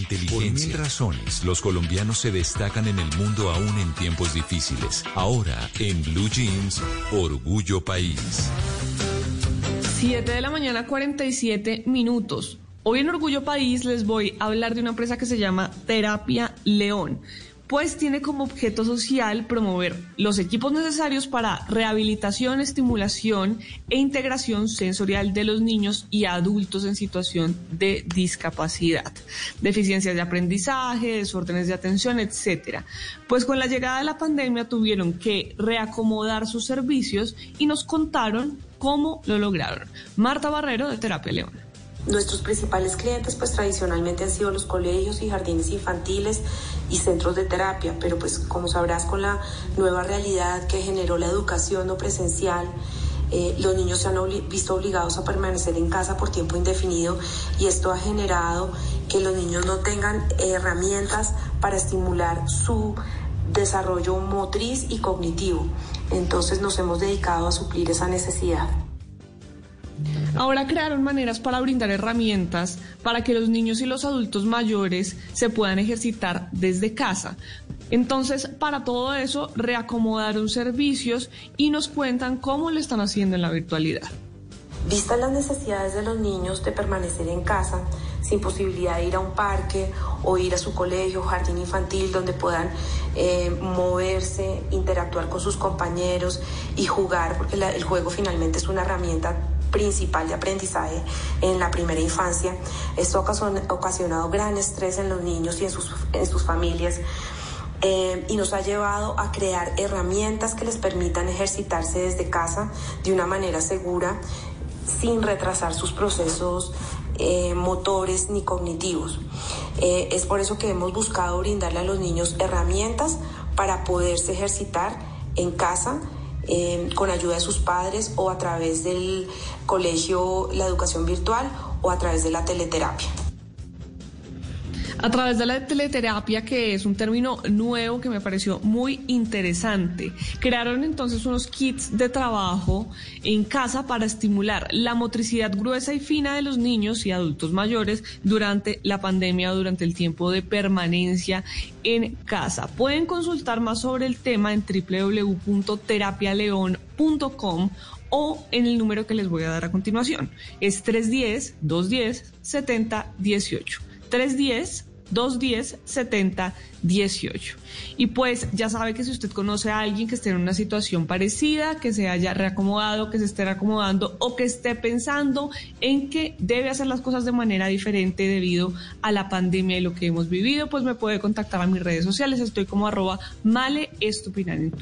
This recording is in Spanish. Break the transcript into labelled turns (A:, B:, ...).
A: inteligencia. Por mil razones, los colombianos se destacan en el mundo aún en tiempos difíciles. Ahora, en Blue Jeans, Orgullo País.
B: 7 de la mañana, 47 minutos. Hoy en Orgullo País les voy a hablar de una empresa que se llama Terapia León pues tiene como objeto social promover los equipos necesarios para rehabilitación, estimulación e integración sensorial de los niños y adultos en situación de discapacidad, deficiencias de aprendizaje, desórdenes de atención, etcétera. Pues con la llegada de la pandemia tuvieron que reacomodar sus servicios y nos contaron cómo lo lograron. Marta Barrero de Terapia León.
C: Nuestros principales clientes pues tradicionalmente han sido los colegios y jardines infantiles y centros de terapia, pero pues como sabrás con la nueva realidad que generó la educación no presencial, eh, los niños se han visto obligados a permanecer en casa por tiempo indefinido y esto ha generado que los niños no tengan herramientas para estimular su desarrollo motriz y cognitivo. Entonces nos hemos dedicado a suplir esa necesidad.
B: Ahora crearon maneras para brindar herramientas para que los niños y los adultos mayores se puedan ejercitar desde casa. Entonces, para todo eso, reacomodaron servicios y nos cuentan cómo lo están haciendo en la virtualidad.
C: Vistas las necesidades de los niños de permanecer en casa, sin posibilidad de ir a un parque o ir a su colegio, jardín infantil, donde puedan eh, moverse, interactuar con sus compañeros y jugar, porque el juego finalmente es una herramienta principal de aprendizaje en la primera infancia. Esto ha ocasionado gran estrés en los niños y en sus, familias. Eh, y nos ha llevado a crear herramientas que les permitan ejercitarse desde casa de una manera segura sin retrasar sus procesos eh, motores ni cognitivos. Eh, es por eso que hemos buscado brindarle a los niños herramientas para poderse ejercitar en casa Em, con ayuda de sus padres o a través del colegio, la educación virtual o a través de la teleterapia.
B: A través de la teleterapia, que es un término nuevo que me pareció muy interesante, crearon entonces unos kits de trabajo en casa para estimular la motricidad gruesa y fina de los niños y adultos mayores durante la pandemia o durante el tiempo de permanencia en casa. Pueden consultar más sobre el tema en www.terapialeon.com o en el número que les voy a dar a continuación. Es 310-210-7018. 310 210 70 18. Y pues ya sabe que si usted conoce a alguien que esté en una situación parecida, que se haya reacomodado, que se esté reacomodando o que esté pensando en que debe hacer las cosas de manera diferente debido a la pandemia y lo que hemos vivido, pues me puede contactar a mis redes sociales. Estoy como arroba male en Twitter